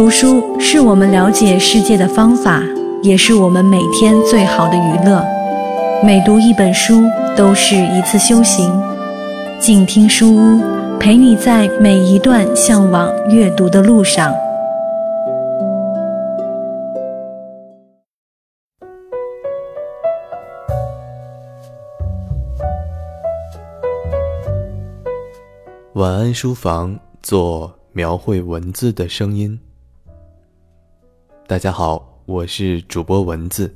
读书是我们了解世界的方法，也是我们每天最好的娱乐。每读一本书，都是一次修行。静听书屋，陪你在每一段向往阅读的路上。晚安书房，做描绘文字的声音。大家好，我是主播文字。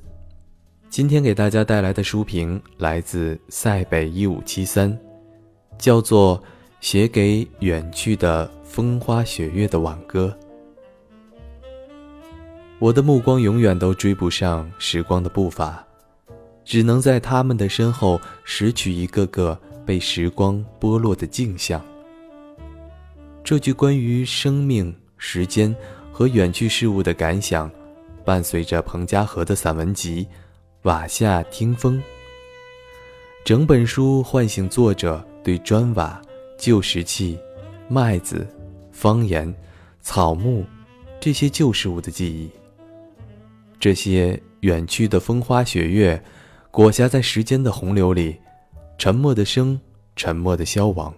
今天给大家带来的书评来自塞北一五七三，叫做《写给远去的风花雪月的挽歌》。我的目光永远都追不上时光的步伐，只能在他们的身后拾取一个个被时光剥落的镜像。这句关于生命、时间和远去事物的感想，伴随着彭家河的散文集《瓦下听风》。整本书唤醒作者对砖瓦、旧石器、麦子、方言、草木这些旧事物的记忆。这些远去的风花雪月，裹挟在时间的洪流里，沉默的生，沉默的消亡。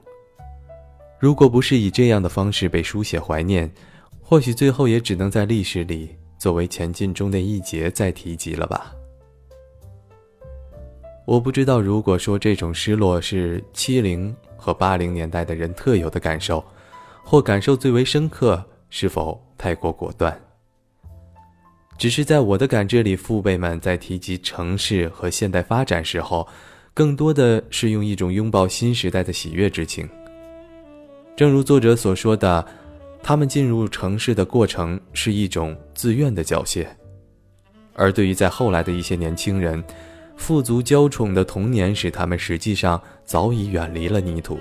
如果不是以这样的方式被书写怀念，或许最后也只能在历史里作为前进中的一节再提及了吧。我不知道，如果说这种失落是七零和八零年代的人特有的感受，或感受最为深刻，是否太过果断？只是在我的感知里，父辈们在提及城市和现代发展时候，更多的是用一种拥抱新时代的喜悦之情。正如作者所说的，他们进入城市的过程是一种自愿的缴械，而对于在后来的一些年轻人，富足娇宠的童年使他们实际上早已远离了泥土，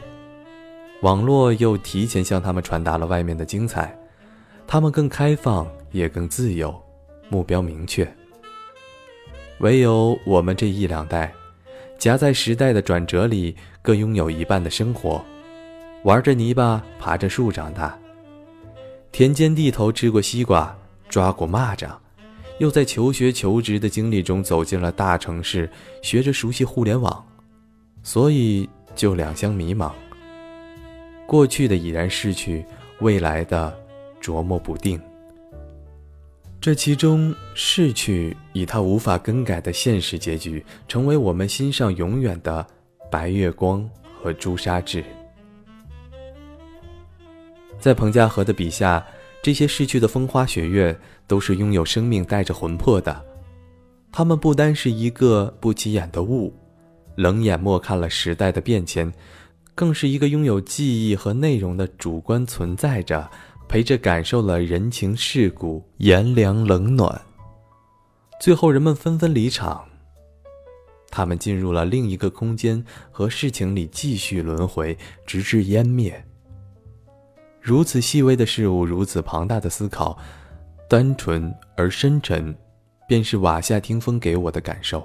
网络又提前向他们传达了外面的精彩，他们更开放也更自由，目标明确。唯有我们这一两代，夹在时代的转折里，各拥有一半的生活。玩着泥巴，爬着树长大。田间地头吃过西瓜，抓过蚂蚱，又在求学求职的经历中走进了大城市，学着熟悉互联网，所以就两相迷茫。过去的已然逝去，未来的琢磨不定。这其中逝去，以它无法更改的现实结局，成为我们心上永远的白月光和朱砂痣。在彭家河的笔下，这些逝去的风花雪月都是拥有生命、带着魂魄的。他们不单是一个不起眼的物，冷眼默看了时代的变迁，更是一个拥有记忆和内容的主观存在着，陪着感受了人情世故、炎凉冷暖。最后，人们纷纷离场，他们进入了另一个空间和事情里继续轮回，直至湮灭。如此细微的事物，如此庞大的思考，单纯而深沉，便是瓦下听风给我的感受。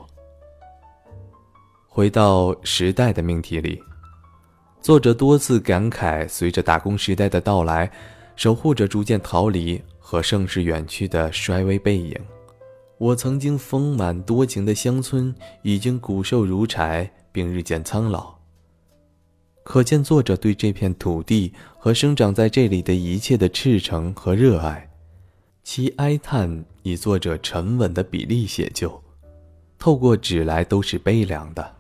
回到时代的命题里，作者多次感慨，随着打工时代的到来，守护者逐渐逃离和盛世远去的衰微背影。我曾经丰满多情的乡村，已经骨瘦如柴，并日渐苍老。可见作者对这片土地和生长在这里的一切的赤诚和热爱，其哀叹以作者沉稳的笔力写就，透过纸来都是悲凉的。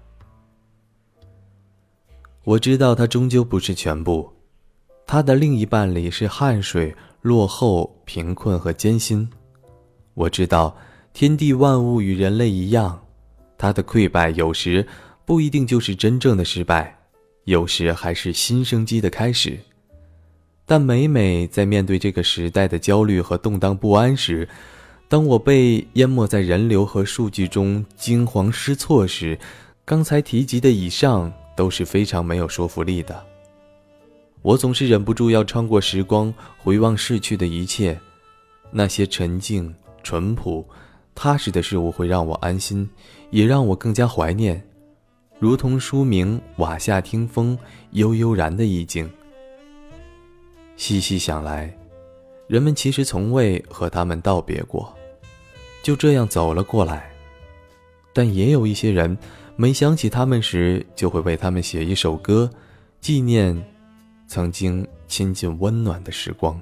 我知道他终究不是全部，他的另一半里是汗水、落后、贫困和艰辛。我知道天地万物与人类一样，他的溃败有时不一定就是真正的失败。有时还是新生机的开始，但每每在面对这个时代的焦虑和动荡不安时，当我被淹没在人流和数据中惊慌失措时，刚才提及的以上都是非常没有说服力的。我总是忍不住要穿过时光，回望逝去的一切，那些沉静、淳朴、踏实的事物会让我安心，也让我更加怀念。如同书名“瓦下听风”，悠悠然的意境。细细想来，人们其实从未和他们道别过，就这样走了过来。但也有一些人，每想起他们时，就会为他们写一首歌，纪念曾经亲近温暖的时光。